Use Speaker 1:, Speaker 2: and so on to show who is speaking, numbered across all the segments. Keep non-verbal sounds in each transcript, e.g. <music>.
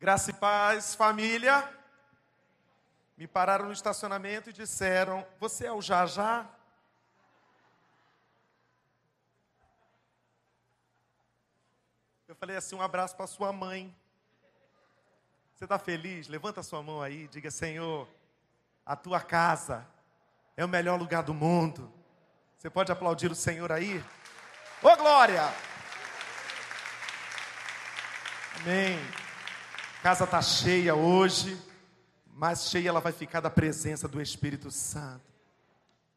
Speaker 1: Graça e paz, família. Me pararam no estacionamento e disseram: Você é o Jajá? Eu falei assim: Um abraço para sua mãe. Você está feliz? Levanta sua mão aí, diga: Senhor, a tua casa é o melhor lugar do mundo. Você pode aplaudir o Senhor aí? Ô glória! Amém. Casa está cheia hoje, mas cheia ela vai ficar da presença do Espírito Santo.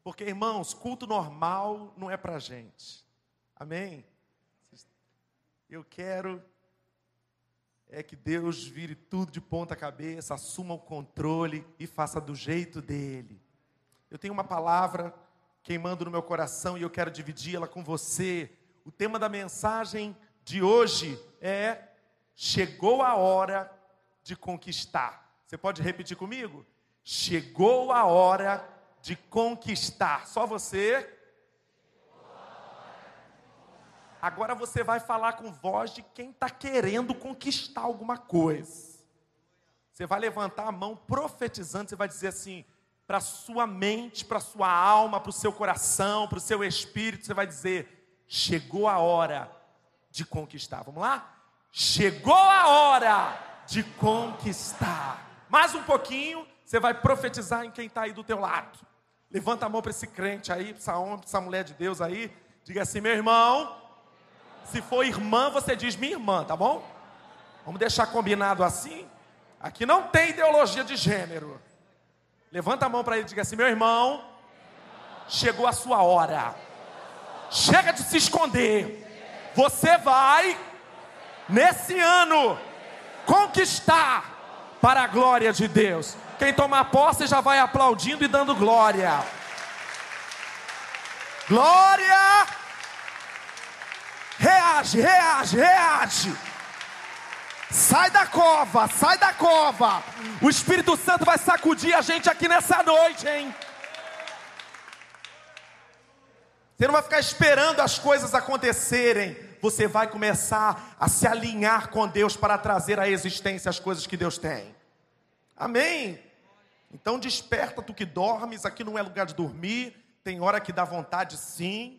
Speaker 1: Porque, irmãos, culto normal não é para gente. Amém? Eu quero é que Deus vire tudo de ponta cabeça, assuma o controle e faça do jeito dele. Eu tenho uma palavra queimando no meu coração e eu quero dividi-la com você. O tema da mensagem de hoje é Chegou a hora de conquistar. Você pode repetir comigo? Chegou a hora de conquistar. Só você. Agora você vai falar com voz de quem está querendo conquistar alguma coisa. Você vai levantar a mão profetizando, você vai dizer assim, para sua mente, para sua alma, para o seu coração, para o seu espírito, você vai dizer: chegou a hora de conquistar. Vamos lá? Chegou a hora de conquistar. Mais um pouquinho, você vai profetizar em quem está aí do teu lado. Levanta a mão para esse crente aí, para essa homem, para essa mulher de Deus aí. Diga assim, meu irmão. Se for irmã, você diz minha irmã, tá bom? Vamos deixar combinado assim. Aqui não tem ideologia de gênero. Levanta a mão para ele e diga assim, meu irmão. Chegou a sua hora. Chega de se esconder. Você vai nesse ano, conquistar para a glória de Deus. Quem tomar posse já vai aplaudindo e dando glória. Glória! Reage, reage, reage. Sai da cova, sai da cova. O Espírito Santo vai sacudir a gente aqui nessa noite, hein? Você não vai ficar esperando as coisas acontecerem você vai começar a se alinhar com Deus para trazer à existência as coisas que Deus tem. Amém? Então desperta tu que dormes, aqui não é lugar de dormir, tem hora que dá vontade sim,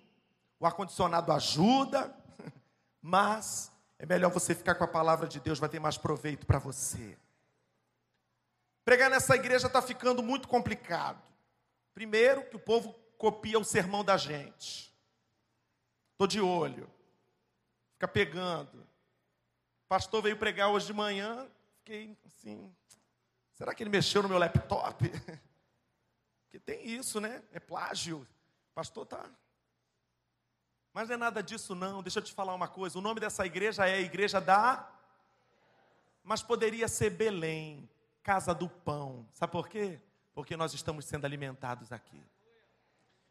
Speaker 1: o ar-condicionado ajuda, <laughs> mas é melhor você ficar com a palavra de Deus, vai ter mais proveito para você. Pregar nessa igreja está ficando muito complicado. Primeiro, que o povo copia o sermão da gente. Estou de olho fica pegando. O pastor veio pregar hoje de manhã, fiquei assim, será que ele mexeu no meu laptop? <laughs> Porque tem isso, né? É plágio. O pastor tá. Mas não é nada disso não. Deixa eu te falar uma coisa. O nome dessa igreja é a igreja da mas poderia ser Belém, casa do pão. Sabe por quê? Porque nós estamos sendo alimentados aqui.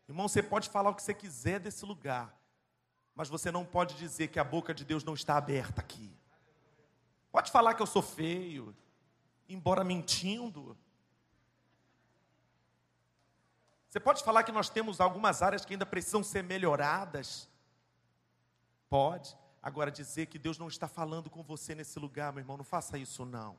Speaker 1: Irmão, você pode falar o que você quiser desse lugar, mas você não pode dizer que a boca de Deus não está aberta aqui. Pode falar que eu sou feio, embora mentindo. Você pode falar que nós temos algumas áreas que ainda precisam ser melhoradas. Pode. Agora, dizer que Deus não está falando com você nesse lugar, meu irmão, não faça isso não.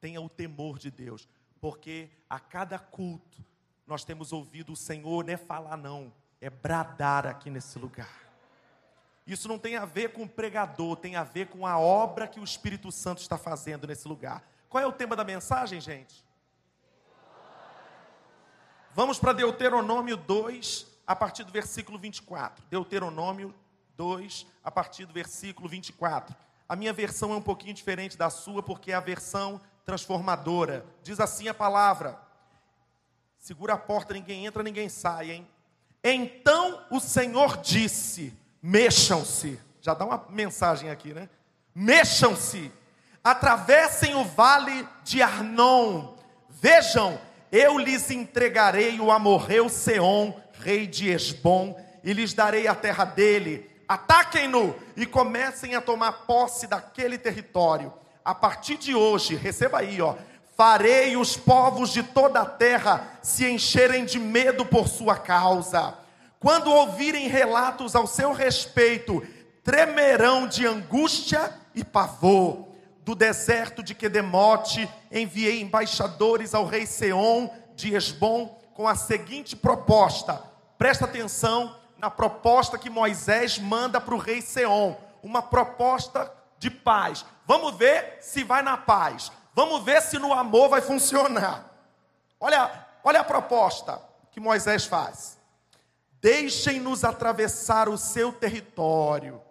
Speaker 1: Tenha o temor de Deus, porque a cada culto nós temos ouvido o Senhor, não é falar não, é bradar aqui nesse lugar. Isso não tem a ver com o pregador, tem a ver com a obra que o Espírito Santo está fazendo nesse lugar. Qual é o tema da mensagem, gente? Vamos para Deuteronômio 2, a partir do versículo 24. Deuteronômio 2, a partir do versículo 24. A minha versão é um pouquinho diferente da sua, porque é a versão transformadora. Diz assim a palavra: Segura a porta, ninguém entra, ninguém sai, hein? Então o Senhor disse: mexam-se. Já dá uma mensagem aqui, né? Mexam-se, atravessem o vale de Arnon. Vejam, eu lhes entregarei o amorreu Seom, rei de Esbom, e lhes darei a terra dele. Ataquem-no e comecem a tomar posse daquele território. A partir de hoje, receba aí, ó, farei os povos de toda a terra se encherem de medo por sua causa quando ouvirem relatos ao seu respeito, tremerão de angústia e pavor. do deserto de Quedemote, enviei embaixadores ao rei Seom de Esbom com a seguinte proposta. Presta atenção na proposta que Moisés manda para o rei Seom, uma proposta de paz. Vamos ver se vai na paz. Vamos ver se no amor vai funcionar. Olha, olha a proposta que Moisés faz. Deixem-nos atravessar o seu território.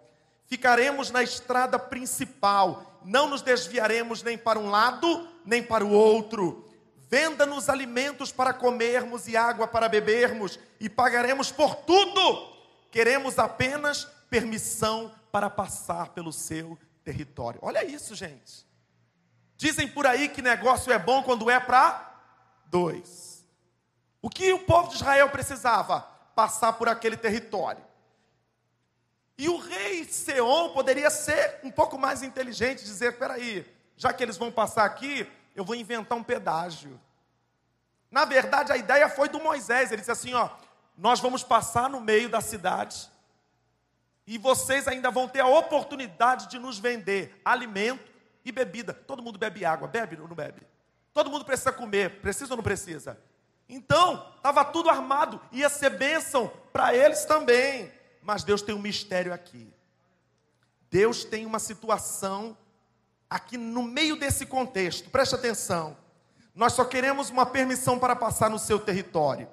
Speaker 1: Ficaremos na estrada principal, não nos desviaremos nem para um lado, nem para o outro. Venda-nos alimentos para comermos e água para bebermos, e pagaremos por tudo. Queremos apenas permissão para passar pelo seu território. Olha isso, gente. Dizem por aí que negócio é bom quando é para dois. O que o povo de Israel precisava? Passar por aquele território. E o rei Seom poderia ser um pouco mais inteligente, dizer: espera aí, já que eles vão passar aqui, eu vou inventar um pedágio. Na verdade, a ideia foi do Moisés. Ele disse assim: ó, nós vamos passar no meio da cidade e vocês ainda vão ter a oportunidade de nos vender alimento e bebida. Todo mundo bebe água, bebe ou não bebe? Todo mundo precisa comer, precisa ou não precisa? Então, estava tudo armado, ia ser bênção para eles também. Mas Deus tem um mistério aqui. Deus tem uma situação aqui no meio desse contexto, preste atenção. Nós só queremos uma permissão para passar no seu território.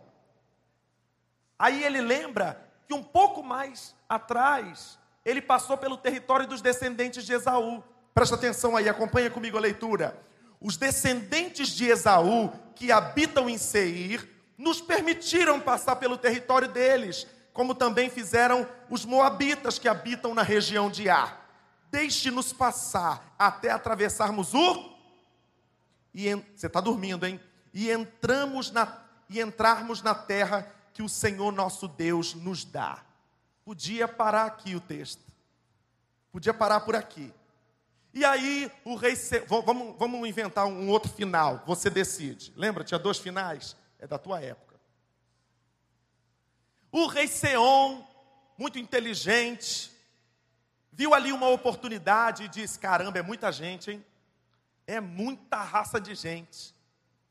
Speaker 1: Aí ele lembra que um pouco mais atrás, ele passou pelo território dos descendentes de Esaú. Presta atenção aí, acompanha comigo a leitura. Os descendentes de Esaú, que habitam em Seir, nos permitiram passar pelo território deles, como também fizeram os moabitas que habitam na região de Ar. Deixe-nos passar até atravessarmos o. E en... Você está dormindo, hein? E entramos na e entrarmos na terra que o Senhor nosso Deus nos dá. Podia parar aqui o texto. Podia parar por aqui. E aí o rei. Vamos, vamos inventar um outro final. Você decide. Lembra? Tinha dois finais. É da tua época. O rei Seom, muito inteligente, viu ali uma oportunidade e disse: caramba, é muita gente, hein? É muita raça de gente.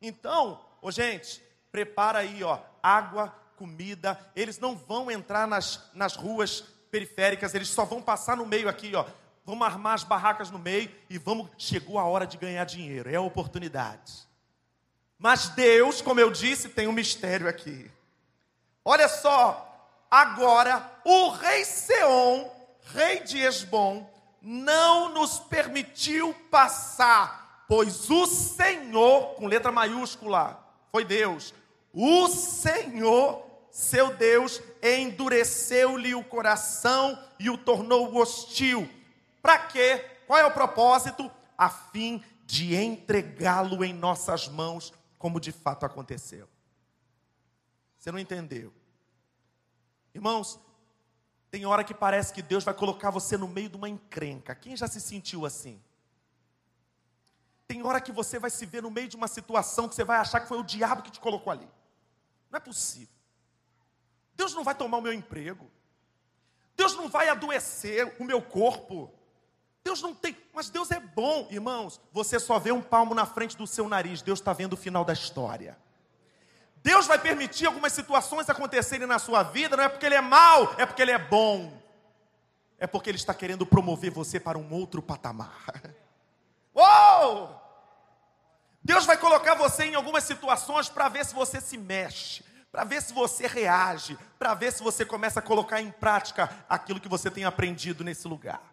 Speaker 1: Então, ô gente, prepara aí, ó, água, comida. Eles não vão entrar nas, nas ruas periféricas, eles só vão passar no meio aqui, ó. Vamos armar as barracas no meio e vamos. Chegou a hora de ganhar dinheiro, é a oportunidade. Mas Deus, como eu disse, tem um mistério aqui. Olha só, agora o rei Seom rei de Esbom, não nos permitiu passar, pois o Senhor, com letra maiúscula, foi Deus, o Senhor, seu Deus, endureceu-lhe o coração e o tornou hostil. Para quê? Qual é o propósito? A fim de entregá-lo em nossas mãos, como de fato aconteceu. Você não entendeu? Irmãos, tem hora que parece que Deus vai colocar você no meio de uma encrenca. Quem já se sentiu assim? Tem hora que você vai se ver no meio de uma situação que você vai achar que foi o diabo que te colocou ali. Não é possível. Deus não vai tomar o meu emprego. Deus não vai adoecer o meu corpo. Deus não tem, mas Deus é bom, irmãos. Você só vê um palmo na frente do seu nariz, Deus está vendo o final da história. Deus vai permitir algumas situações acontecerem na sua vida, não é porque Ele é mau, é porque Ele é bom. É porque Ele está querendo promover você para um outro patamar. <laughs> Uou! Deus vai colocar você em algumas situações para ver se você se mexe, para ver se você reage, para ver se você começa a colocar em prática aquilo que você tem aprendido nesse lugar.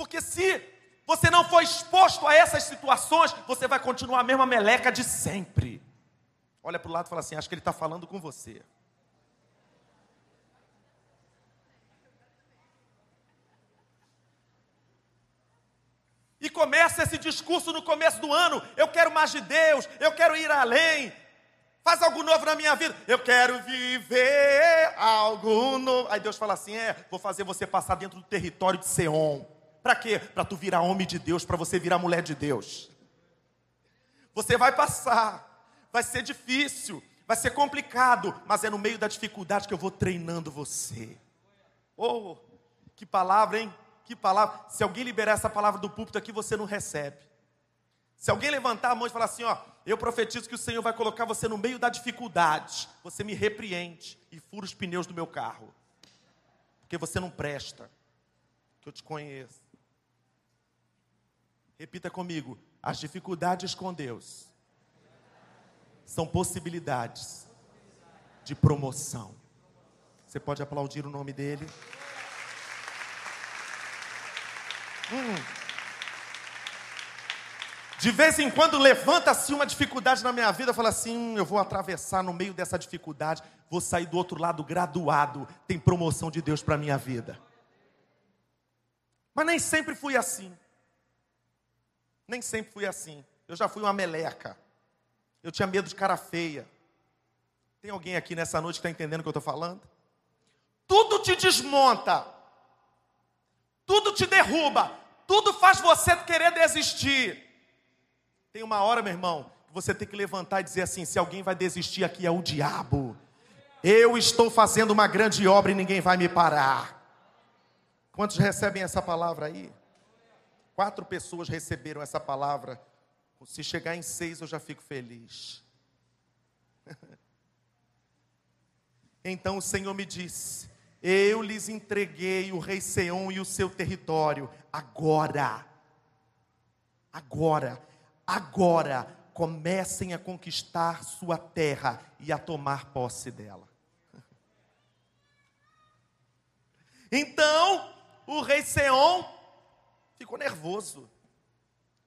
Speaker 1: Porque se você não foi exposto a essas situações, você vai continuar a mesma meleca de sempre. Olha para o lado e fala assim: acho que ele está falando com você. E começa esse discurso no começo do ano: eu quero mais de Deus, eu quero ir além, faz algo novo na minha vida, eu quero viver algo novo. Aí Deus fala assim: é, vou fazer você passar dentro do território de Seom. Para quê? Para tu virar homem de Deus, para você virar mulher de Deus. Você vai passar, vai ser difícil, vai ser complicado, mas é no meio da dificuldade que eu vou treinando você. Oh, que palavra, hein? Que palavra? Se alguém liberar essa palavra do púlpito aqui, você não recebe. Se alguém levantar a mão e falar assim, ó, eu profetizo que o Senhor vai colocar você no meio da dificuldade, você me repreende e fura os pneus do meu carro. Porque você não presta. Que eu te conheço. Repita comigo: as dificuldades com Deus são possibilidades de promoção. Você pode aplaudir o nome dele. Hum. De vez em quando levanta-se uma dificuldade na minha vida, eu falo assim: hum, eu vou atravessar no meio dessa dificuldade, vou sair do outro lado graduado, tem promoção de Deus para minha vida. Mas nem sempre fui assim. Nem sempre fui assim. Eu já fui uma meleca. Eu tinha medo de cara feia. Tem alguém aqui nessa noite que está entendendo o que eu estou falando? Tudo te desmonta, tudo te derruba, tudo faz você querer desistir. Tem uma hora, meu irmão, que você tem que levantar e dizer assim: se alguém vai desistir aqui é o diabo. Eu estou fazendo uma grande obra e ninguém vai me parar. Quantos recebem essa palavra aí? Quatro pessoas receberam essa palavra. Se chegar em seis, eu já fico feliz. <laughs> então o Senhor me disse: Eu lhes entreguei o rei Seom e o seu território. Agora, agora, agora comecem a conquistar sua terra e a tomar posse dela. <laughs> Então, o rei Seom ficou nervoso.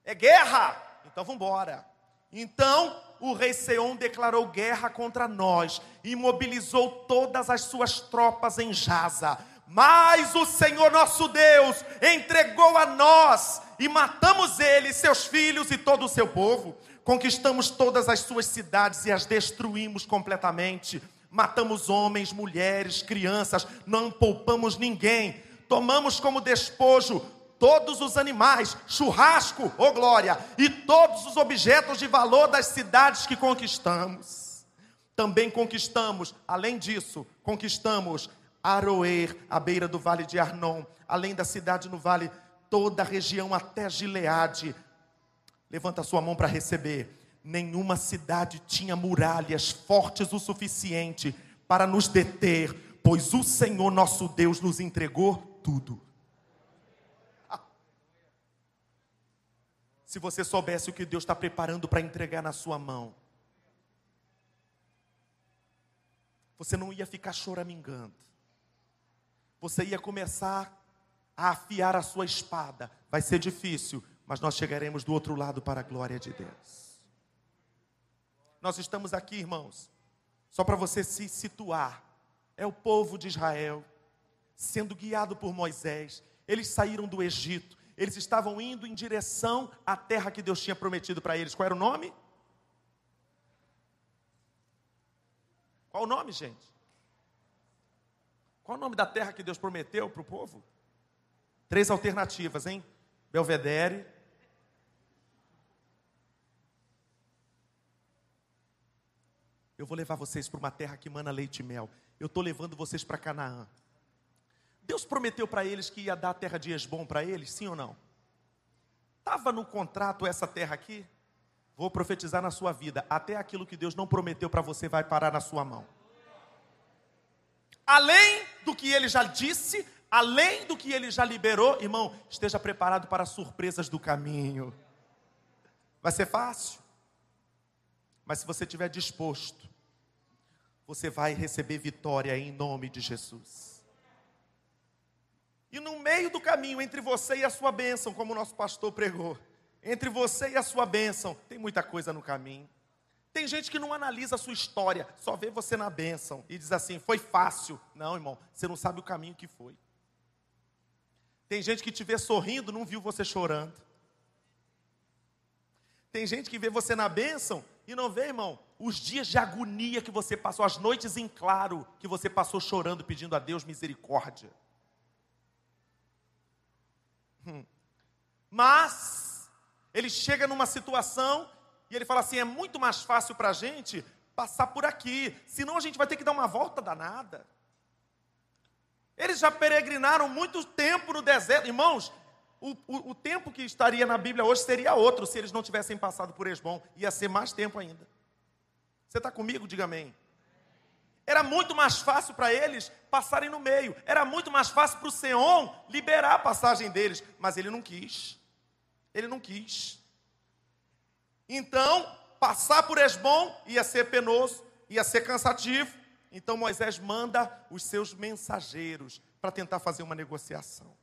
Speaker 1: É guerra! Então vamos embora. Então, o rei Seom declarou guerra contra nós e mobilizou todas as suas tropas em Jaza. Mas o Senhor nosso Deus entregou a nós e matamos ele, seus filhos e todo o seu povo. Conquistamos todas as suas cidades e as destruímos completamente. Matamos homens, mulheres, crianças, não poupamos ninguém. Tomamos como despojo todos os animais, churrasco, ô oh glória, e todos os objetos de valor das cidades que conquistamos. Também conquistamos, além disso, conquistamos Aroer, à beira do vale de Arnon, além da cidade no vale, toda a região até Gileade. Levanta a sua mão para receber. Nenhuma cidade tinha muralhas fortes o suficiente para nos deter, pois o Senhor nosso Deus nos entregou tudo. Se você soubesse o que Deus está preparando para entregar na sua mão, você não ia ficar choramingando você ia começar a afiar a sua espada. Vai ser difícil, mas nós chegaremos do outro lado para a glória de Deus. Nós estamos aqui, irmãos, só para você se situar. É o povo de Israel sendo guiado por Moisés. Eles saíram do Egito. Eles estavam indo em direção à terra que Deus tinha prometido para eles. Qual era o nome? Qual o nome, gente? Qual o nome da terra que Deus prometeu para o povo? Três alternativas, hein? Belvedere. Eu vou levar vocês para uma terra que mana leite e mel. Eu estou levando vocês para Canaã. Deus prometeu para eles que ia dar a terra de Esbom para eles, sim ou não? Estava no contrato essa terra aqui? Vou profetizar na sua vida. Até aquilo que Deus não prometeu para você vai parar na sua mão além do que ele já disse, além do que ele já liberou, irmão, esteja preparado para as surpresas do caminho. Vai ser fácil, mas se você estiver disposto, você vai receber vitória em nome de Jesus. E no meio do caminho, entre você e a sua bênção, como o nosso pastor pregou, entre você e a sua bênção, tem muita coisa no caminho. Tem gente que não analisa a sua história, só vê você na bênção e diz assim: foi fácil. Não, irmão, você não sabe o caminho que foi. Tem gente que te vê sorrindo, não viu você chorando. Tem gente que vê você na bênção e não vê, irmão, os dias de agonia que você passou, as noites em claro que você passou chorando, pedindo a Deus misericórdia. Hum. Mas, ele chega numa situação e ele fala assim: é muito mais fácil para a gente passar por aqui, senão a gente vai ter que dar uma volta danada. Eles já peregrinaram muito tempo no deserto. Irmãos, o, o, o, tempo que estaria na Bíblia hoje seria outro se eles não tivessem passado por Esbom. Ia ser mais tempo ainda. Você está comigo? Diga amém. Era muito mais fácil para eles passarem no meio. Era muito mais fácil para o Seon liberar a passagem deles. Mas ele não quis. Ele não quis. Então, passar por Esbom ia ser penoso, ia ser cansativo. Então Moisés manda os seus mensageiros para tentar fazer uma negociação.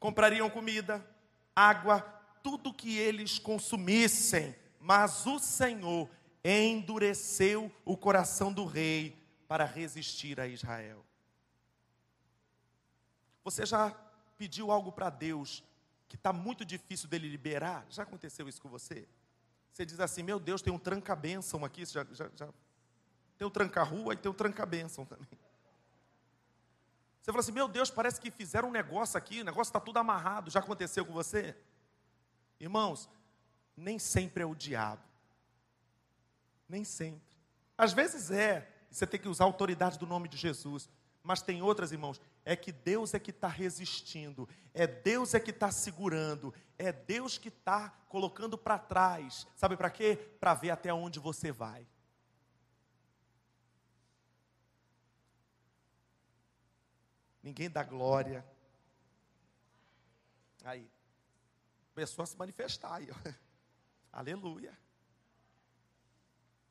Speaker 1: Comprariam comida, água, tudo que eles consumissem, mas o Senhor endureceu o coração do rei para resistir a Israel. Você já pediu algo para Deus que está muito difícil dele liberar? Já aconteceu isso com você? Você diz assim: Meu Deus, tem um tranca-bênção aqui. Já, já, já tem o tranca-rua e tem o tranca-bênção também. Você fala assim, meu Deus, parece que fizeram um negócio aqui, o negócio está tudo amarrado. Já aconteceu com você? Irmãos, nem sempre é o diabo. Nem sempre. Às vezes é, você tem que usar a autoridade do nome de Jesus. Mas tem outras, irmãos, é que Deus é que está resistindo, é Deus é que está segurando, é Deus que está colocando para trás. Sabe para quê? Para ver até onde você vai. ninguém dá glória. Aí, começou a se manifestar aí. <laughs> Aleluia.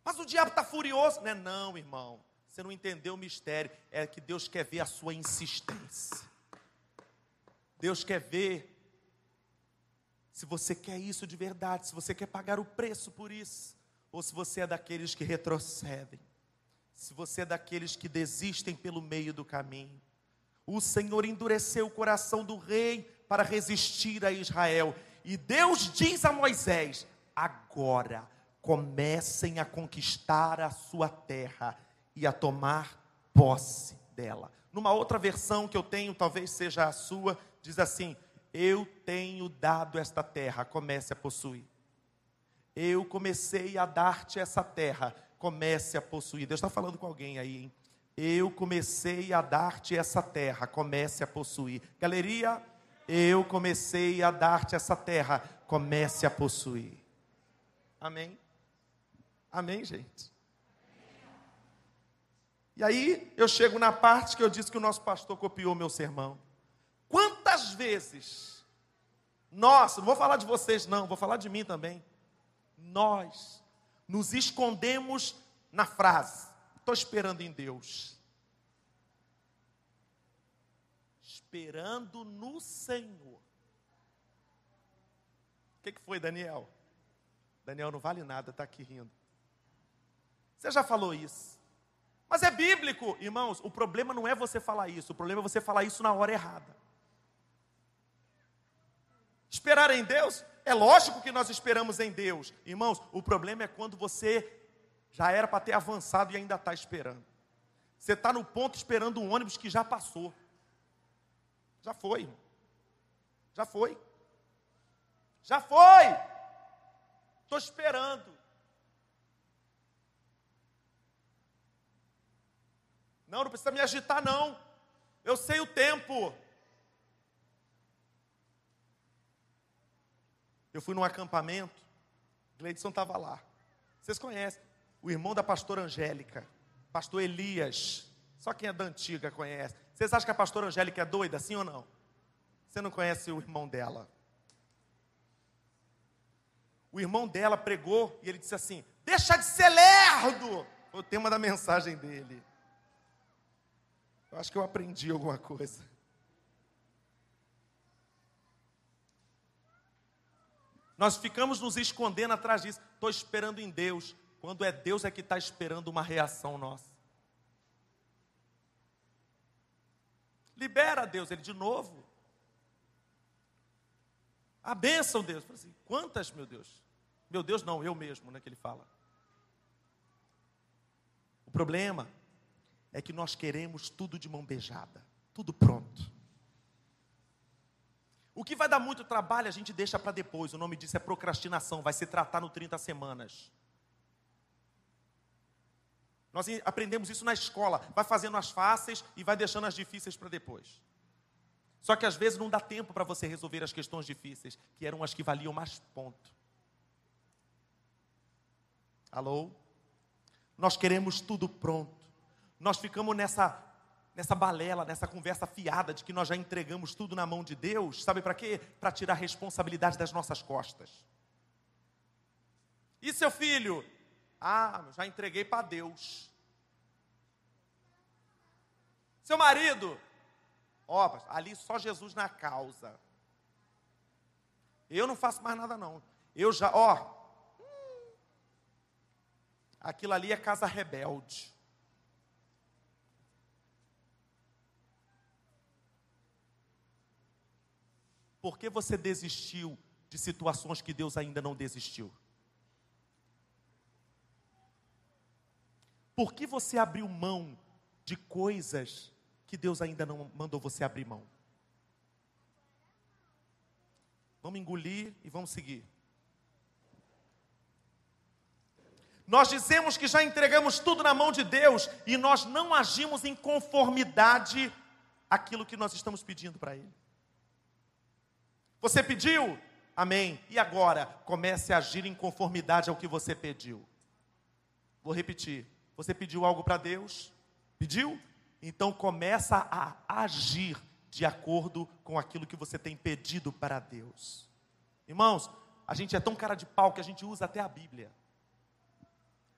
Speaker 1: Mas o diabo está furioso. Não é não, irmão. Você não entendeu o mistério. É que Deus quer ver a sua insistência. Deus quer ver se você quer isso de verdade, se você quer pagar o preço por isso, ou se você é daqueles que retrocedem, se você é daqueles que desistem pelo meio do caminho o Senhor endureceu o coração do rei para resistir a Israel. E Deus diz a Moisés: agora comecem a conquistar a sua terra e a tomar posse dela. Numa outra versão que eu tenho, talvez seja a sua, diz assim: Eu tenho dado esta terra, comece a possuir. Eu comecei a dar-te essa terra, comece a possuir. Deus está falando com alguém aí, hein? eu comecei a dar-te essa terra, comece a possuir. Galeria, eu comecei a dar-te essa terra, comece a possuir. Amém? Amém, gente? E aí eu chego na parte que eu disse que o nosso pastor copiou meu sermão. Quantas vezes nós, não vou falar de vocês não, vou falar de mim também. Nós nos escondemos na frase Estou esperando em Deus. Esperando no Senhor. O que, que foi, Daniel? Daniel não vale nada, está aqui rindo. Você já falou isso. Mas é bíblico, irmãos. O problema não é você falar isso, o problema é você falar isso na hora errada. Esperar em Deus, é lógico que nós esperamos em Deus. Irmãos, o problema é quando você já era para ter avançado e ainda está esperando. Você está no ponto esperando um ônibus que já passou. Já foi. Já foi. Já foi. Estou esperando. Não, não precisa me agitar, não. Eu sei o tempo. Eu fui num acampamento, Gleidson estava lá. Vocês conhecem o irmão da pastora Angélica, pastor Elias. Só quem é da antiga conhece. Vocês acham que a pastora Angélica é doida, sim ou não? Você não conhece o irmão dela? O irmão dela pregou e ele disse assim: Deixa de ser lerdo! Foi o tema da mensagem dele. Eu acho que eu aprendi alguma coisa. Nós ficamos nos escondendo atrás disso. Estou esperando em Deus quando é Deus é que está esperando uma reação nossa. Libera Deus, ele de novo. A bênção, Deus. Assim, Quantas, meu Deus? Meu Deus, não, eu mesmo, né? Que ele fala. O problema é que nós queremos tudo de mão beijada, tudo pronto. O que vai dar muito trabalho, a gente deixa para depois. O nome disso é procrastinação, vai se tratar no 30 semanas. Nós aprendemos isso na escola. Vai fazendo as fáceis e vai deixando as difíceis para depois. Só que às vezes não dá tempo para você resolver as questões difíceis, que eram as que valiam mais ponto. Alô? Nós queremos tudo pronto. Nós ficamos nessa nessa balela, nessa conversa fiada de que nós já entregamos tudo na mão de Deus, sabe para quê? Para tirar a responsabilidade das nossas costas. E seu filho? Ah, já entreguei para Deus. Seu marido? Ó, oh, ali só Jesus na causa. Eu não faço mais nada não. Eu já, ó, aquilo ali é casa rebelde. Por que você desistiu de situações que Deus ainda não desistiu? Por que você abriu mão de coisas que Deus ainda não mandou você abrir mão? Vamos engolir e vamos seguir. Nós dizemos que já entregamos tudo na mão de Deus e nós não agimos em conformidade àquilo que nós estamos pedindo para Ele. Você pediu? Amém. E agora? Comece a agir em conformidade ao que você pediu. Vou repetir. Você pediu algo para Deus? Pediu? Então começa a agir de acordo com aquilo que você tem pedido para Deus. Irmãos, a gente é tão cara de pau que a gente usa até a Bíblia.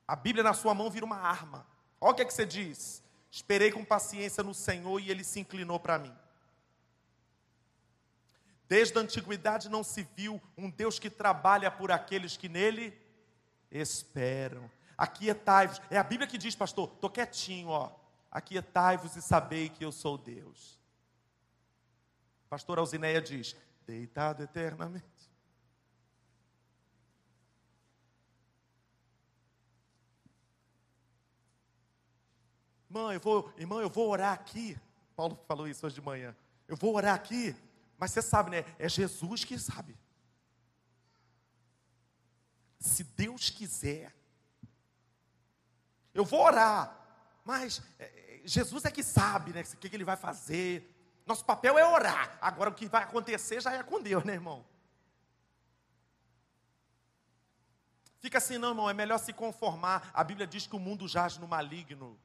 Speaker 1: A Bíblia na sua mão vira uma arma. Olha o que, é que você diz. Esperei com paciência no Senhor e ele se inclinou para mim. Desde a antiguidade não se viu um Deus que trabalha por aqueles que nele esperam. Aquietai-vos. É a Bíblia que diz, pastor, estou quietinho, ó. Aquietai-vos e sabei que eu sou Deus. Pastor Alzineia diz, deitado eternamente. Irmão, eu vou, irmão, eu vou orar aqui. Paulo falou isso hoje de manhã. Eu vou orar aqui mas você sabe, né? É Jesus que sabe. Se Deus quiser, eu vou orar, mas é, Jesus é que sabe, né? O que ele vai fazer. Nosso papel é orar. Agora o que vai acontecer já é com Deus, né, irmão? Fica assim, não, irmão, é melhor se conformar. A Bíblia diz que o mundo jaz no maligno.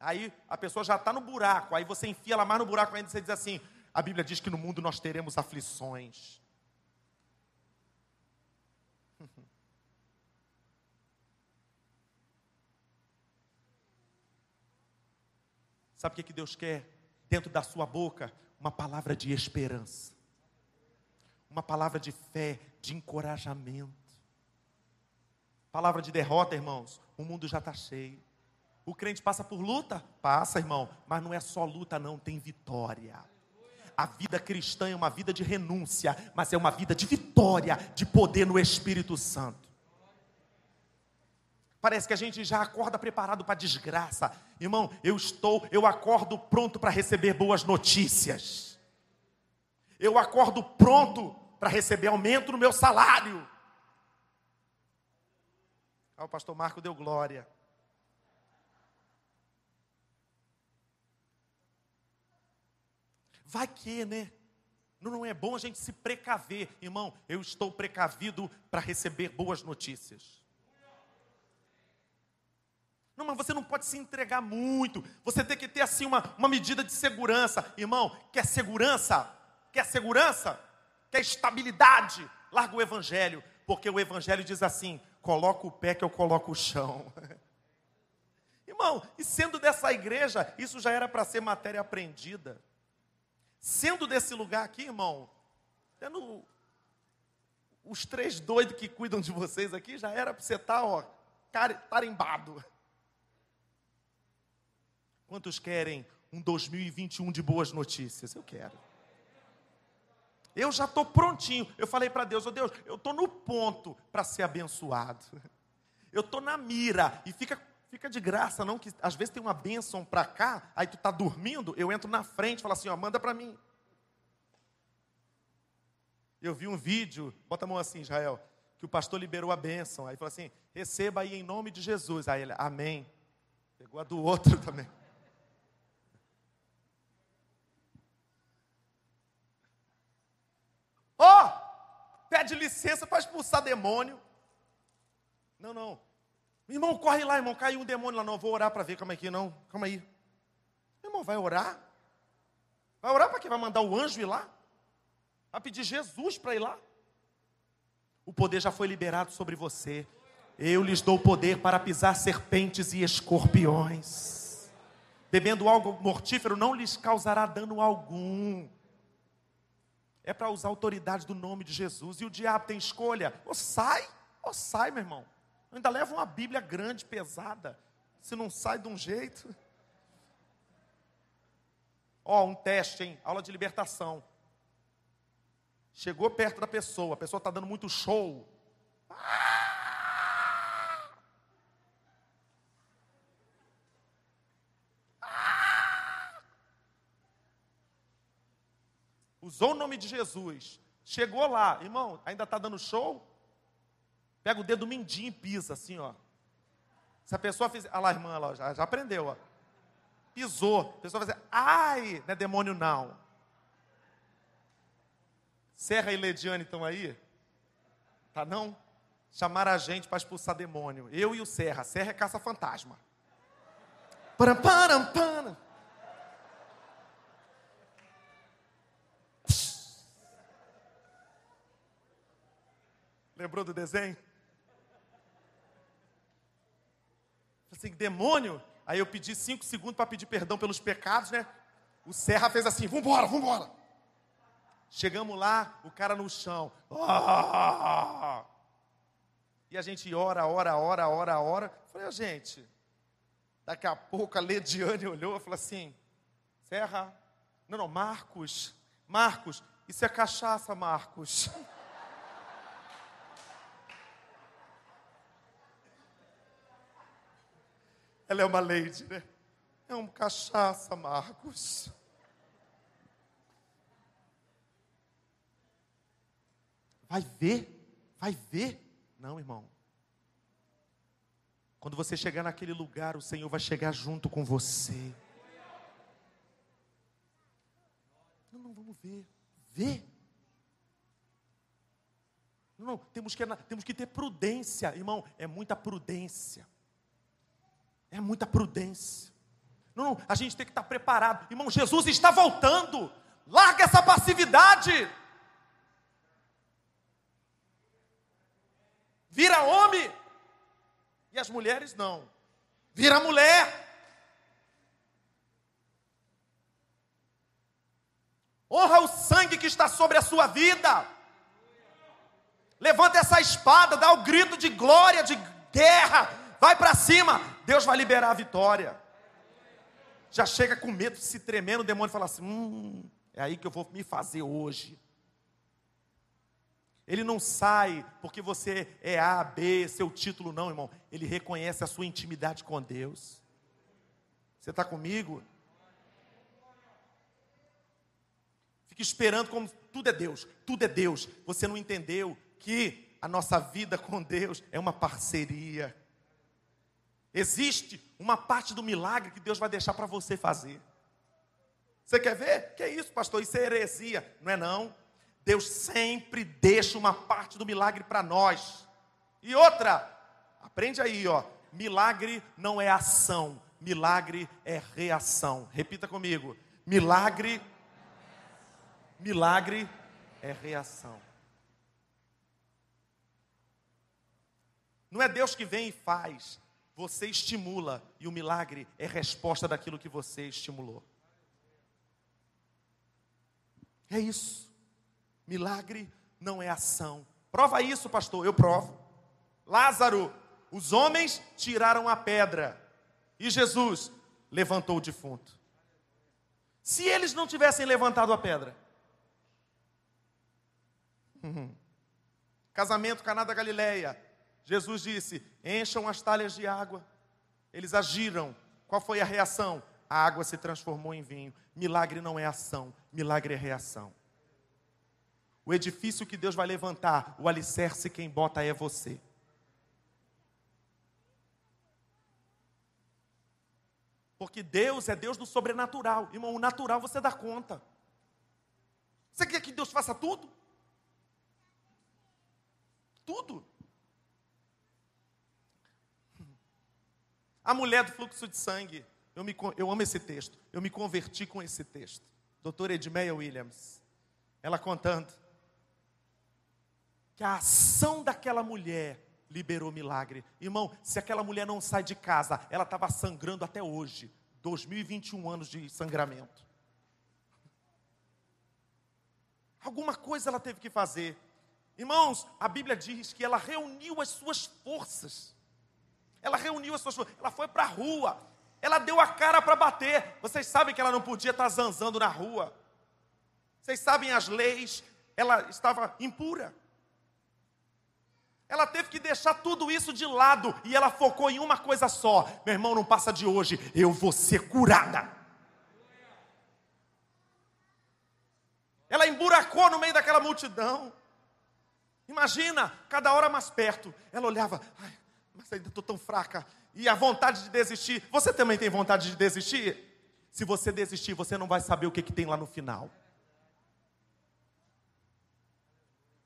Speaker 1: Aí a pessoa já está no buraco, aí você enfia ela mais no buraco ainda e você diz assim: a Bíblia diz que no mundo nós teremos aflições. <laughs> Sabe o que, que Deus quer? Dentro da sua boca, uma palavra de esperança, uma palavra de fé, de encorajamento. Palavra de derrota, irmãos, o mundo já está cheio. O crente passa por luta? Passa, irmão, mas não é só luta, não, tem vitória. A vida cristã é uma vida de renúncia, mas é uma vida de vitória, de poder no Espírito Santo. Parece que a gente já acorda preparado para desgraça. Irmão, eu estou, eu acordo pronto para receber boas notícias. Eu acordo pronto para receber aumento no meu salário. Ah, o pastor Marco deu glória. Vai que, né? Não é bom a gente se precaver. Irmão, eu estou precavido para receber boas notícias. Não, mas você não pode se entregar muito. Você tem que ter assim uma, uma medida de segurança. Irmão, quer segurança? Quer segurança? Quer estabilidade? Larga o evangelho, porque o evangelho diz assim: coloca o pé que eu coloco o chão. <laughs> Irmão, e sendo dessa igreja, isso já era para ser matéria aprendida. Sendo desse lugar aqui, irmão, tendo os três doidos que cuidam de vocês aqui, já era para você estar, tá, ó, tarimbado. Quantos querem um 2021 de boas notícias? Eu quero. Eu já estou prontinho. Eu falei para Deus, oh Deus, eu estou no ponto para ser abençoado. Eu estou na mira. E fica Fica de graça, não, que às vezes tem uma bênção para cá, aí tu está dormindo, eu entro na frente e falo assim, ó, manda para mim. Eu vi um vídeo, bota a mão assim, Israel. que o pastor liberou a bênção. Aí falou assim: receba aí em nome de Jesus. Aí ele, amém. Pegou a do outro <laughs> também. Ó, oh, pede licença para expulsar demônio. Não, não. Irmão, corre lá, irmão. Caiu um demônio lá. Não, vou orar para ver. Calma aqui, não. Calma aí. Irmão, vai orar? Vai orar para quê? Vai mandar o anjo ir lá? Vai pedir Jesus para ir lá? O poder já foi liberado sobre você. Eu lhes dou poder para pisar serpentes e escorpiões. Bebendo algo mortífero não lhes causará dano algum. É para usar a autoridade do nome de Jesus. E o diabo tem escolha: ou sai, ou sai, meu irmão. Ainda leva uma Bíblia grande, pesada. Se não sai de um jeito. Ó, um teste, hein? Aula de libertação. Chegou perto da pessoa, a pessoa está dando muito show. Ah! Usou o nome de Jesus. Chegou lá, irmão, ainda está dando show? Pega o dedo mindinho e pisa assim, ó. Se a pessoa fizer. Olha lá, irmã, já, já aprendeu, ó pisou. A pessoa vai dizer, ai, não é demônio não. Serra e Lediane estão aí? Tá não? Chamaram a gente para expulsar demônio. Eu e o Serra. Serra é caça-fantasma. Param, param. Lembrou do desenho? Assim, demônio Aí eu pedi cinco segundos para pedir perdão pelos pecados, né? O Serra fez assim: vambora, vambora. Chegamos lá, o cara no chão. Ah! E a gente ora, ora, ora, ora, ora. Falei, gente, daqui a pouco a Lediane olhou e falou assim: Serra, não, não, Marcos, Marcos, isso é cachaça, Marcos. <laughs> Ela é uma lady, né? É um cachaça, Marcos. Vai ver, vai ver. Não, irmão. Quando você chegar naquele lugar, o Senhor vai chegar junto com você. Não, não, vamos ver. Ver. Não, não, temos que, temos que ter prudência, irmão. É muita prudência. É muita prudência. Não, a gente tem que estar preparado. Irmão, Jesus está voltando. Larga essa passividade. Vira homem. E as mulheres não. Vira mulher. Honra o sangue que está sobre a sua vida. Levanta essa espada, dá o grito de glória, de guerra. Vai para cima. Deus vai liberar a vitória. Já chega com medo, se tremendo, o demônio fala assim: hum, é aí que eu vou me fazer hoje. Ele não sai porque você é A, B, seu título, não, irmão. Ele reconhece a sua intimidade com Deus. Você está comigo? Fica esperando como tudo é Deus, tudo é Deus. Você não entendeu que a nossa vida com Deus é uma parceria. Existe uma parte do milagre que Deus vai deixar para você fazer. Você quer ver? Que é isso, pastor? Isso é heresia. Não é não. Deus sempre deixa uma parte do milagre para nós. E outra, aprende aí, ó. Milagre não é ação, milagre é reação. Repita comigo. Milagre milagre é reação. Não é Deus que vem e faz, você estimula e o milagre é resposta daquilo que você estimulou. É isso. Milagre não é ação. Prova isso, pastor. Eu provo. Lázaro, os homens tiraram a pedra e Jesus levantou o defunto. Se eles não tivessem levantado a pedra, <laughs> casamento Caná da Galileia, Jesus disse: encham as talhas de água. Eles agiram. Qual foi a reação? A água se transformou em vinho. Milagre não é ação, milagre é reação. O edifício que Deus vai levantar, o alicerce quem bota é você. Porque Deus é Deus do sobrenatural. Irmão, o natural você dá conta. Você quer que Deus faça tudo? Tudo. A mulher do fluxo de sangue, eu, me, eu amo esse texto, eu me converti com esse texto. Doutora Edmeia Williams, ela contando que a ação daquela mulher liberou milagre. Irmão, se aquela mulher não sai de casa, ela estava sangrando até hoje. 2021 anos de sangramento. Alguma coisa ela teve que fazer. Irmãos, a Bíblia diz que ela reuniu as suas forças. Ela reuniu as suas forças, ela foi para a rua, ela deu a cara para bater. Vocês sabem que ela não podia estar zanzando na rua. Vocês sabem as leis, ela estava impura. Ela teve que deixar tudo isso de lado e ela focou em uma coisa só: meu irmão, não passa de hoje, eu vou ser curada. Ela emburacou no meio daquela multidão. Imagina, cada hora mais perto. Ela olhava, ai, mas ainda estou tão fraca. E a vontade de desistir. Você também tem vontade de desistir? Se você desistir, você não vai saber o que, que tem lá no final.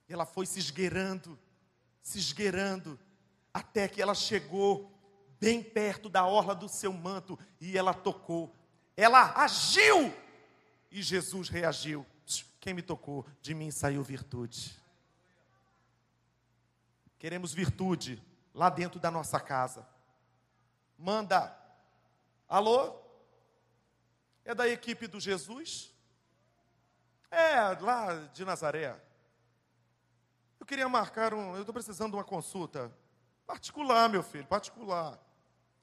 Speaker 1: Ela foi se esgueirando, se esgueirando, até que ela chegou bem perto da orla do seu manto e ela tocou. Ela agiu e Jesus reagiu. Quem me tocou? De mim saiu virtude. Queremos virtude lá dentro da nossa casa. Manda, alô? É da equipe do Jesus? É, lá de Nazaré. Eu queria marcar um, eu estou precisando de uma consulta. Particular, meu filho, particular.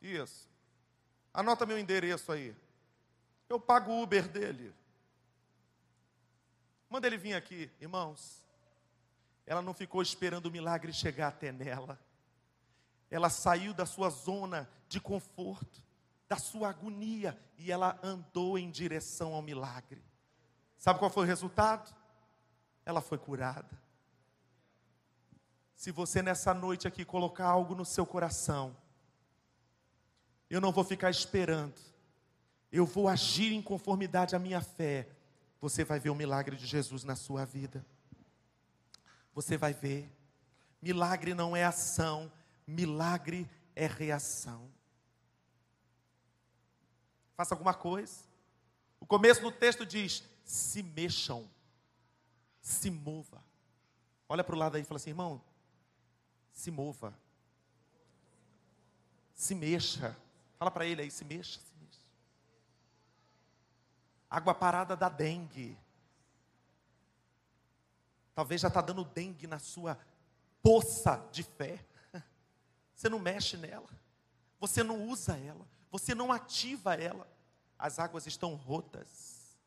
Speaker 1: Isso. Anota meu endereço aí. Eu pago o Uber dele. Manda ele vir aqui, irmãos. Ela não ficou esperando o milagre chegar até nela. Ela saiu da sua zona de conforto, da sua agonia, e ela andou em direção ao milagre. Sabe qual foi o resultado? Ela foi curada. Se você nessa noite aqui colocar algo no seu coração, eu não vou ficar esperando, eu vou agir em conformidade à minha fé. Você vai ver o milagre de Jesus na sua vida. Você vai ver. Milagre não é ação, milagre é reação. Faça alguma coisa. O começo do texto diz: se mexam, se mova. Olha para o lado aí e fala assim, irmão, se mova, se mexa. Fala para ele aí, se mexa, se mexa. Água parada da dengue. Talvez já está dando dengue na sua poça de fé. Você não mexe nela. Você não usa ela. Você não ativa ela. As águas estão rotas.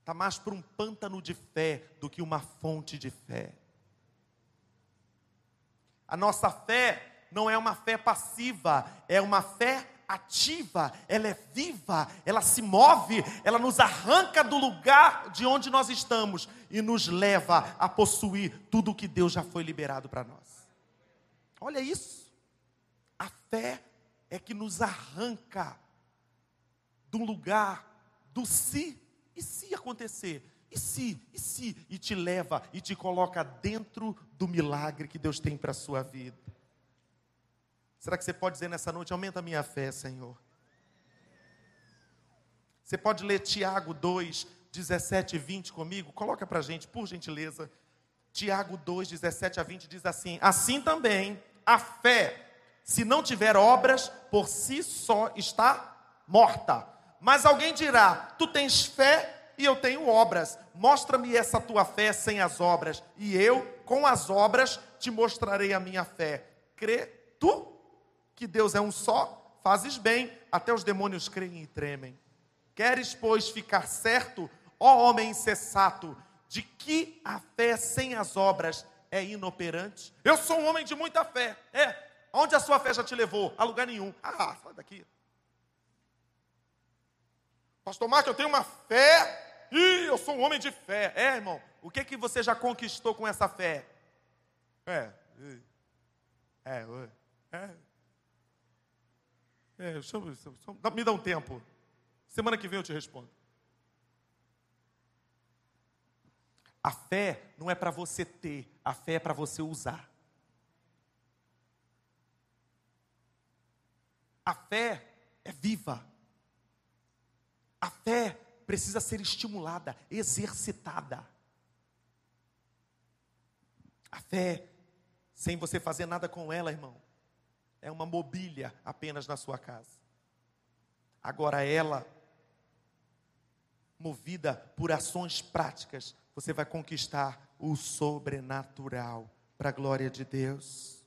Speaker 1: Está mais para um pântano de fé do que uma fonte de fé. A nossa fé não é uma fé passiva, é uma fé ativa, ela é viva, ela se move, ela nos arranca do lugar de onde nós estamos e nos leva a possuir tudo o que Deus já foi liberado para nós. Olha isso. A fé é que nos arranca do lugar do se e se acontecer. E se, e se, e te leva e te coloca dentro do milagre que Deus tem para a sua vida. Será que você pode dizer nessa noite, aumenta a minha fé, Senhor? Você pode ler Tiago 2, 17 e 20 comigo? Coloca para a gente, por gentileza. Tiago 2, 17 a 20 diz assim: Assim também a fé, se não tiver obras, por si só está morta. Mas alguém dirá: Tu tens fé e eu tenho obras. Mostra-me essa tua fé sem as obras, e eu, com as obras, te mostrarei a minha fé. Crê tu que Deus é um só? Fazes bem, até os demônios creem e tremem. Queres, pois, ficar certo, ó homem insensato, de que a fé sem as obras é inoperante. Eu sou um homem de muita fé. É. Onde a sua fé já te levou? A lugar nenhum. Ah, sai daqui. Pastor Marco, eu tenho uma fé. Ih, eu sou um homem de fé. É, irmão. O que que você já conquistou com essa fé? É, é, é. é deixa eu, me dá um tempo. Semana que vem eu te respondo. A fé não é para você ter, a fé é para você usar. A fé é viva. A fé precisa ser estimulada, exercitada. A fé, sem você fazer nada com ela, irmão, é uma mobília apenas na sua casa. Agora, ela, movida por ações práticas, você vai conquistar o sobrenatural para a glória de Deus.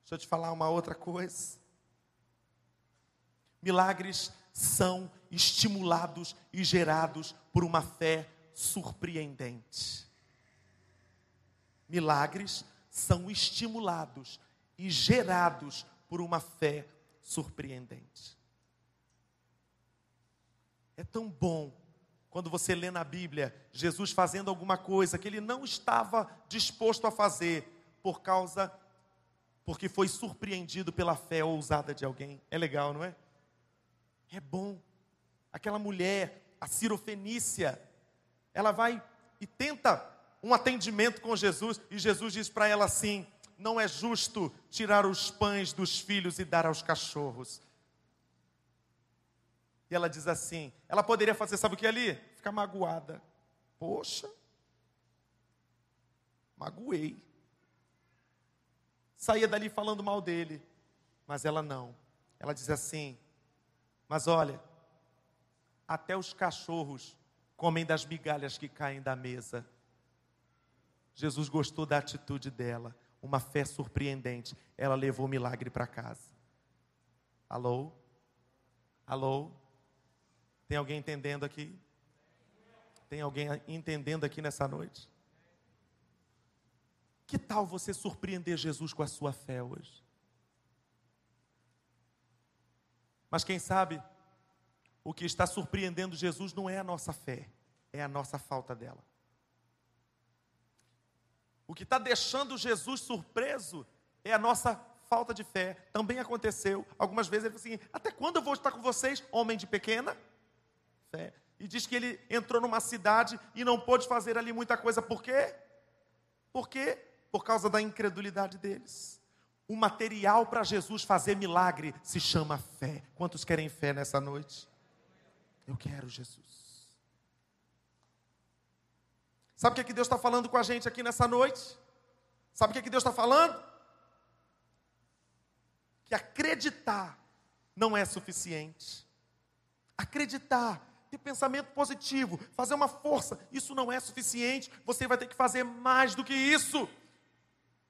Speaker 1: Deixa eu te falar uma outra coisa. Milagres são estimulados e gerados por uma fé surpreendente. Milagres são estimulados e gerados por uma fé surpreendente. É tão bom quando você lê na Bíblia Jesus fazendo alguma coisa que ele não estava disposto a fazer por causa porque foi surpreendido pela fé ousada de alguém. É legal, não é? É bom. Aquela mulher, a cirofenícia, ela vai e tenta um atendimento com Jesus, e Jesus diz para ela assim: não é justo tirar os pães dos filhos e dar aos cachorros. Ela diz assim: ela poderia fazer, sabe o que ali? Ficar magoada. Poxa, magoei. Saía dali falando mal dele, mas ela não. Ela diz assim: mas olha, até os cachorros comem das migalhas que caem da mesa. Jesus gostou da atitude dela, uma fé surpreendente. Ela levou o milagre para casa. Alô? Alô? Tem alguém entendendo aqui? Tem alguém entendendo aqui nessa noite? Que tal você surpreender Jesus com a sua fé hoje? Mas quem sabe, o que está surpreendendo Jesus não é a nossa fé, é a nossa falta dela. O que está deixando Jesus surpreso é a nossa falta de fé. Também aconteceu. Algumas vezes ele falou assim: Até quando eu vou estar com vocês, homem de pequena E diz que ele entrou numa cidade e não pôde fazer ali muita coisa. Por quê? Por quê? Por causa da incredulidade deles. O material para Jesus fazer milagre se chama fé. Quantos querem fé nessa noite? Eu quero Jesus. Sabe o que, é que Deus está falando com a gente aqui nessa noite? Sabe o que, é que Deus está falando? Que acreditar não é suficiente. Acreditar, ter pensamento positivo, fazer uma força, isso não é suficiente. Você vai ter que fazer mais do que isso.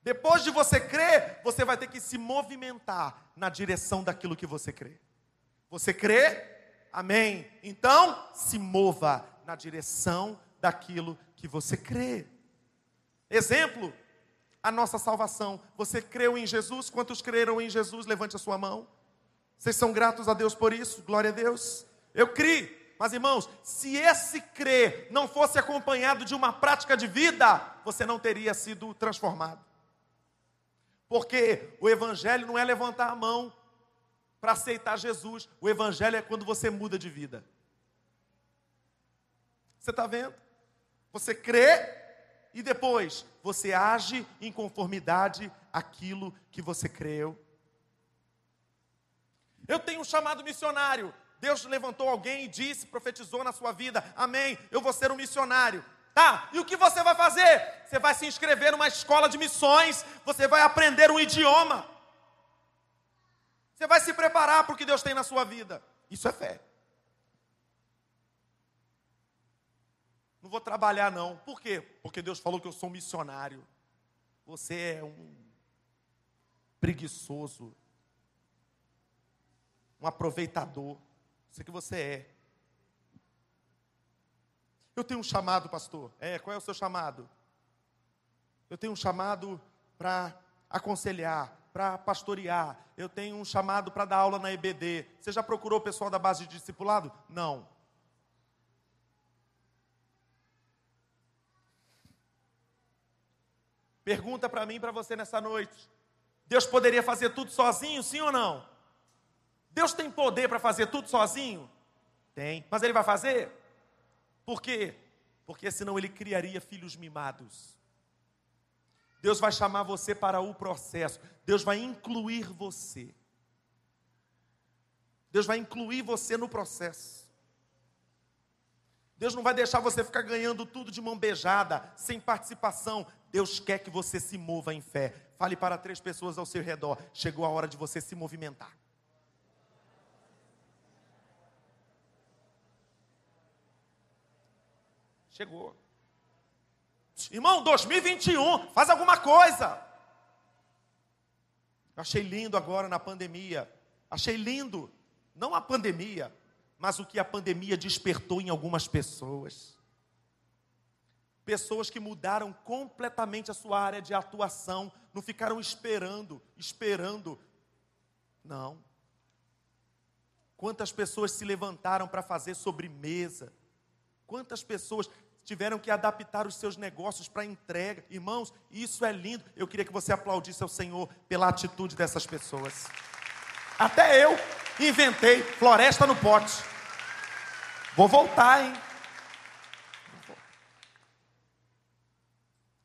Speaker 1: Depois de você crer, você vai ter que se movimentar na direção daquilo que você crê. Você crê? Amém. Então, se mova na direção daquilo que você crê. Exemplo, a nossa salvação. Você creu em Jesus? Quantos creram em Jesus? Levante a sua mão. Vocês são gratos a Deus por isso? Glória a Deus. Eu criei. Mas irmãos, se esse crer não fosse acompanhado de uma prática de vida, você não teria sido transformado. Porque o Evangelho não é levantar a mão para aceitar Jesus, o Evangelho é quando você muda de vida. Você está vendo? Você crê e depois você age em conformidade àquilo que você creu. Eu tenho um chamado missionário. Deus levantou alguém e disse, profetizou na sua vida: Amém, eu vou ser um missionário. Tá, e o que você vai fazer? Você vai se inscrever numa escola de missões, você vai aprender um idioma. Você vai se preparar para o que Deus tem na sua vida. Isso é fé. Não vou trabalhar, não. Por quê? Porque Deus falou que eu sou um missionário. Você é um preguiçoso, um aproveitador. Isso que você é. Eu tenho um chamado, pastor. É, qual é o seu chamado? Eu tenho um chamado para aconselhar, para pastorear. Eu tenho um chamado para dar aula na EBD. Você já procurou o pessoal da base de discipulado? Não. Pergunta para mim para você nessa noite. Deus poderia fazer tudo sozinho, sim ou não? Deus tem poder para fazer tudo sozinho? Tem. Mas ele vai fazer? Por quê? Porque senão ele criaria filhos mimados. Deus vai chamar você para o processo. Deus vai incluir você. Deus vai incluir você no processo. Deus não vai deixar você ficar ganhando tudo de mão beijada, sem participação. Deus quer que você se mova em fé. Fale para três pessoas ao seu redor. Chegou a hora de você se movimentar. Chegou. Irmão, 2021, faz alguma coisa. Achei lindo agora na pandemia. Achei lindo. Não a pandemia, mas o que a pandemia despertou em algumas pessoas. Pessoas que mudaram completamente a sua área de atuação, não ficaram esperando, esperando. Não. Quantas pessoas se levantaram para fazer sobremesa? Quantas pessoas tiveram que adaptar os seus negócios para entrega? Irmãos, isso é lindo. Eu queria que você aplaudisse ao Senhor pela atitude dessas pessoas. Até eu inventei floresta no pote. Vou voltar, hein?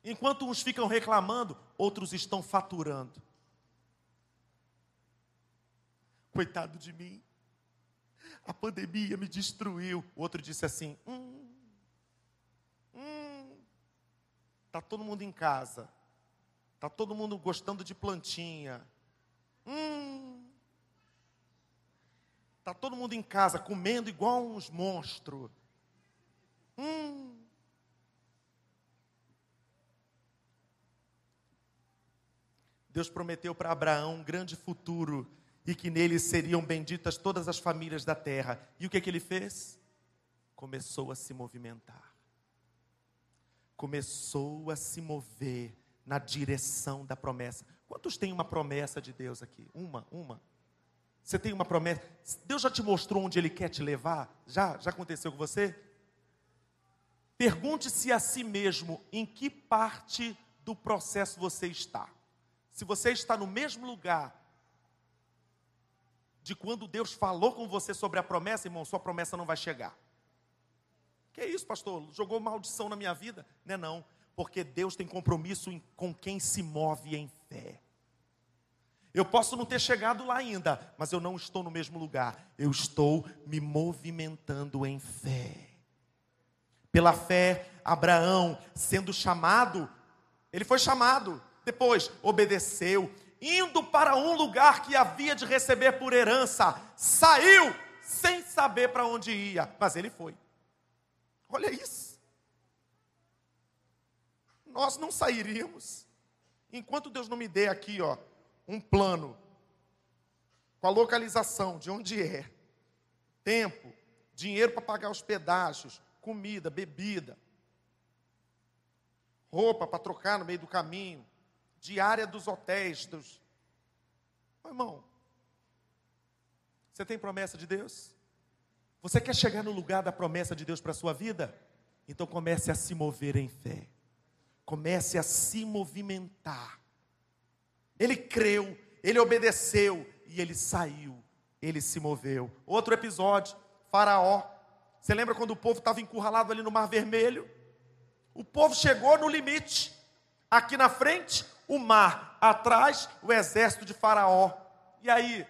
Speaker 1: Enquanto uns ficam reclamando, outros estão faturando. Coitado de mim. A pandemia me destruiu. O outro disse assim: hum, tá todo mundo em casa. Tá todo mundo gostando de plantinha. Hum, tá todo mundo em casa comendo igual uns monstros. Hum, Deus prometeu para Abraão um grande futuro e que nele seriam benditas todas as famílias da terra. E o que, é que ele fez? Começou a se movimentar. Começou a se mover na direção da promessa. Quantos têm uma promessa de Deus aqui? Uma, uma. Você tem uma promessa? Deus já te mostrou onde Ele quer te levar? Já? Já aconteceu com você? Pergunte-se a si mesmo em que parte do processo você está. Se você está no mesmo lugar de quando Deus falou com você sobre a promessa, irmão, sua promessa não vai chegar. Que isso, pastor? Jogou maldição na minha vida? Não é não, porque Deus tem compromisso com quem se move em fé. Eu posso não ter chegado lá ainda, mas eu não estou no mesmo lugar. Eu estou me movimentando em fé. Pela fé, Abraão, sendo chamado, ele foi chamado, depois obedeceu, indo para um lugar que havia de receber por herança, saiu sem saber para onde ia, mas ele foi. Olha isso. Nós não sairíamos enquanto Deus não me dê aqui, ó, um plano com a localização de onde é, tempo, dinheiro para pagar os pedágios, comida, bebida, roupa para trocar no meio do caminho, diária dos hotéis. Dos... Oh, irmão, você tem promessa de Deus? Você quer chegar no lugar da promessa de Deus para a sua vida? Então comece a se mover em fé. Comece a se movimentar. Ele creu, ele obedeceu e ele saiu. Ele se moveu. Outro episódio, Faraó. Você lembra quando o povo estava encurralado ali no Mar Vermelho? O povo chegou no limite. Aqui na frente, o mar, atrás o exército de Faraó. E aí?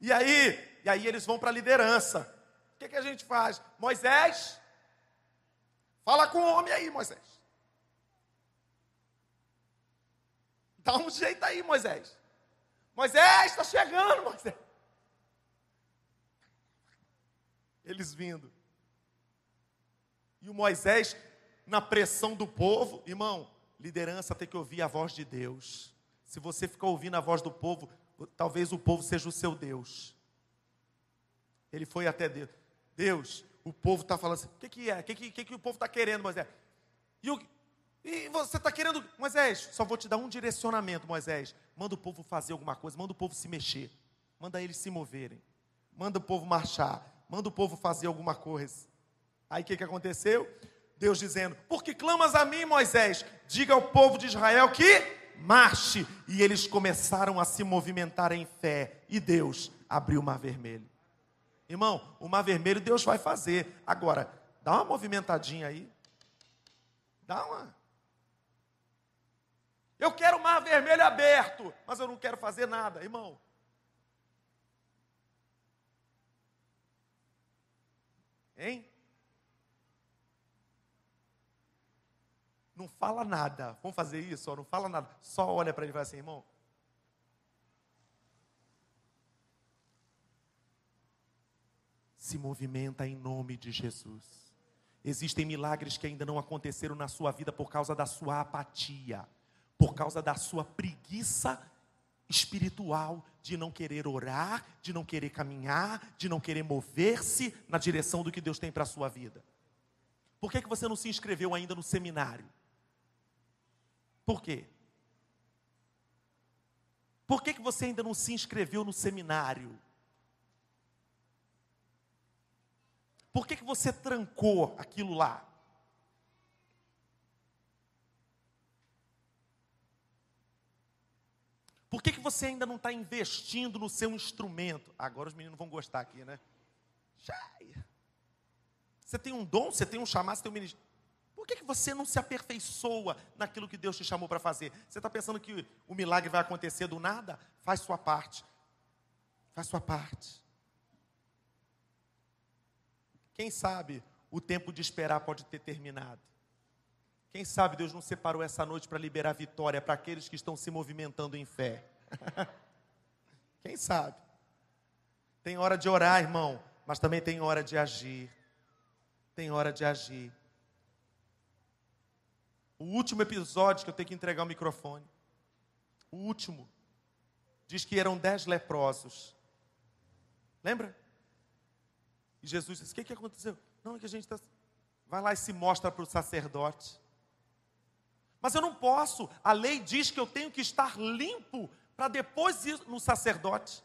Speaker 1: E aí? E aí eles vão para a liderança. O que, que a gente faz? Moisés, fala com o homem aí, Moisés. Dá um jeito aí, Moisés. Moisés, está chegando, Moisés. Eles vindo. E o Moisés, na pressão do povo, irmão, Liderança tem que ouvir a voz de Deus. Se você ficar ouvindo a voz do povo, talvez o povo seja o seu Deus. Ele foi até Deus. Deus, o povo está falando assim: o que, que é? O que, que, que, o povo está querendo, Moisés? E, o, e você está querendo, Moisés? Só vou te dar um direcionamento, Moisés. Manda o povo fazer alguma coisa, manda o povo se mexer, manda eles se moverem, manda o povo marchar, manda o povo fazer alguma coisa. Aí o que, que aconteceu? Deus dizendo: Porque clamas a mim, Moisés? Diga ao povo de Israel que marche. E eles começaram a se movimentar em fé. E Deus abriu o mar vermelho. Irmão, o mar vermelho Deus vai fazer. Agora, dá uma movimentadinha aí. Dá uma. Eu quero o mar vermelho aberto, mas eu não quero fazer nada, irmão. Hein? Não fala nada. Vamos fazer isso? Ó, não fala nada. Só olha para ele e vai assim, irmão. Se movimenta em nome de Jesus. Existem milagres que ainda não aconteceram na sua vida por causa da sua apatia, por causa da sua preguiça espiritual de não querer orar, de não querer caminhar, de não querer mover-se na direção do que Deus tem para a sua vida. Por que, que você não se inscreveu ainda no seminário? Por quê? Por que, que você ainda não se inscreveu no seminário? Por que, que você trancou aquilo lá? Por que, que você ainda não está investindo no seu instrumento? Agora os meninos vão gostar aqui, né? Você tem um dom, você tem um chamado, você tem um ministério. Por que, que você não se aperfeiçoa naquilo que Deus te chamou para fazer? Você está pensando que o milagre vai acontecer do nada? Faz sua parte. Faz sua parte. Quem sabe o tempo de esperar pode ter terminado. Quem sabe Deus não separou essa noite para liberar vitória para aqueles que estão se movimentando em fé. <laughs> Quem sabe? Tem hora de orar, irmão, mas também tem hora de agir. Tem hora de agir. O último episódio que eu tenho que entregar o microfone. O último. Diz que eram dez leprosos. Lembra? E Jesus disse: O que, que aconteceu? Não, é que a gente está. Vai lá e se mostra para o sacerdote. Mas eu não posso. A lei diz que eu tenho que estar limpo para depois ir no sacerdote.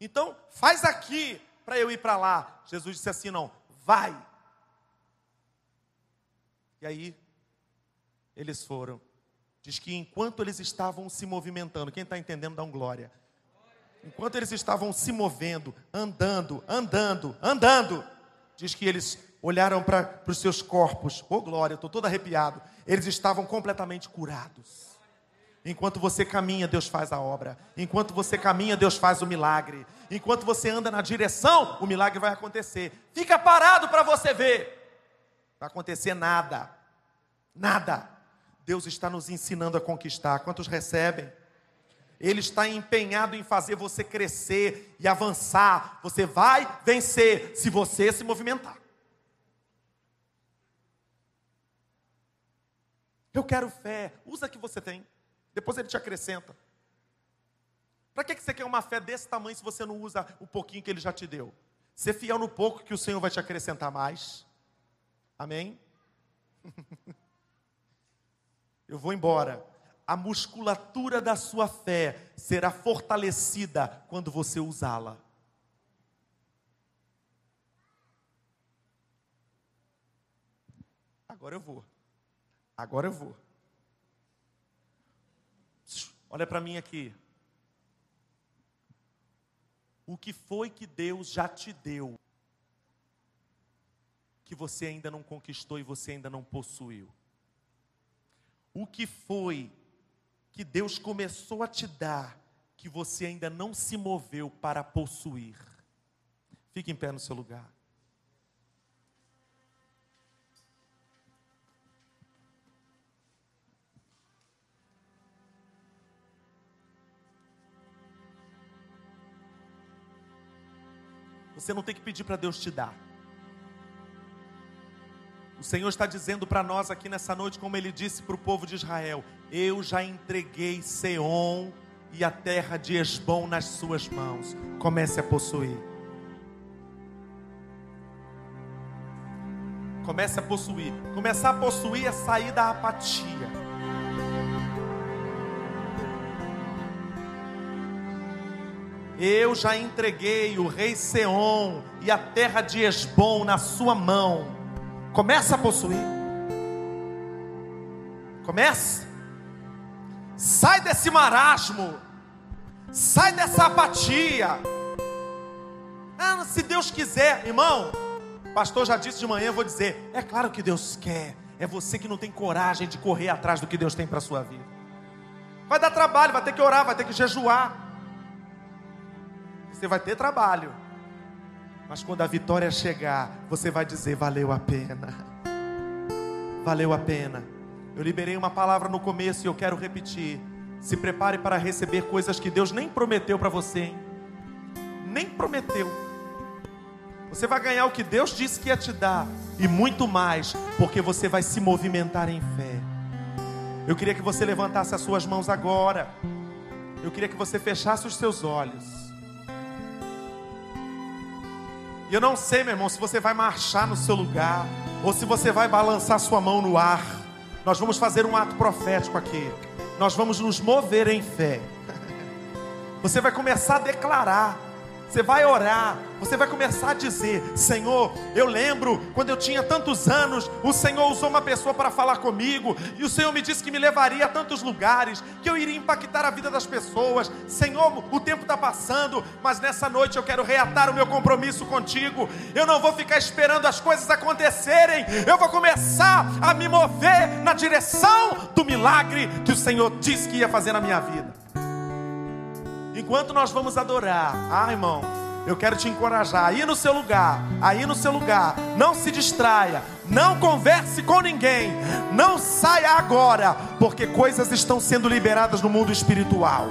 Speaker 1: Então, faz aqui para eu ir para lá. Jesus disse assim: Não, vai. E aí, eles foram. Diz que enquanto eles estavam se movimentando, quem está entendendo, dá um glória. Enquanto eles estavam se movendo, andando, andando, andando, diz que eles olharam para os seus corpos, oh glória, estou todo arrepiado. Eles estavam completamente curados. Enquanto você caminha, Deus faz a obra. Enquanto você caminha, Deus faz o milagre. Enquanto você anda na direção, o milagre vai acontecer. Fica parado para você ver. Não vai acontecer nada. Nada. Deus está nos ensinando a conquistar. Quantos recebem? Ele está empenhado em fazer você crescer e avançar. Você vai vencer se você se movimentar. Eu quero fé. Usa a que você tem. Depois ele te acrescenta. Para que você quer uma fé desse tamanho se você não usa o pouquinho que ele já te deu? Ser fiel no pouco que o Senhor vai te acrescentar mais. Amém? <laughs> eu vou embora. A musculatura da sua fé será fortalecida quando você usá-la. Agora eu vou. Agora eu vou. Olha para mim aqui. O que foi que Deus já te deu? Que você ainda não conquistou e você ainda não possuiu? o que foi que Deus começou a te dar que você ainda não se moveu para possuir. Fique em pé no seu lugar. Você não tem que pedir para Deus te dar. O Senhor está dizendo para nós aqui nessa noite, como ele disse para o povo de Israel: Eu já entreguei Seom e a terra de Esbom nas suas mãos. Comece a possuir. Comece a possuir. Começar a possuir é sair da apatia. Eu já entreguei o rei Seom e a terra de Esbom na sua mão Começa a possuir. Comece. Sai desse marasmo. Sai dessa apatia. Ah, se Deus quiser, irmão. Pastor já disse de manhã, vou dizer. É claro que Deus quer. É você que não tem coragem de correr atrás do que Deus tem para sua vida. Vai dar trabalho, vai ter que orar, vai ter que jejuar. Você vai ter trabalho. Mas quando a vitória chegar, você vai dizer: valeu a pena. Valeu a pena. Eu liberei uma palavra no começo e eu quero repetir. Se prepare para receber coisas que Deus nem prometeu para você, hein? Nem prometeu. Você vai ganhar o que Deus disse que ia te dar e muito mais, porque você vai se movimentar em fé. Eu queria que você levantasse as suas mãos agora. Eu queria que você fechasse os seus olhos. E eu não sei, meu irmão, se você vai marchar no seu lugar ou se você vai balançar sua mão no ar. Nós vamos fazer um ato profético aqui. Nós vamos nos mover em fé. <laughs> Você vai começar a declarar você vai orar, você vai começar a dizer: Senhor, eu lembro quando eu tinha tantos anos, o Senhor usou uma pessoa para falar comigo, e o Senhor me disse que me levaria a tantos lugares, que eu iria impactar a vida das pessoas. Senhor, o tempo está passando, mas nessa noite eu quero reatar o meu compromisso contigo. Eu não vou ficar esperando as coisas acontecerem, eu vou começar a me mover na direção do milagre que o Senhor disse que ia fazer na minha vida. Enquanto nós vamos adorar, ah, irmão, eu quero te encorajar aí no seu lugar, aí no seu lugar. Não se distraia, não converse com ninguém, não saia agora, porque coisas estão sendo liberadas no mundo espiritual.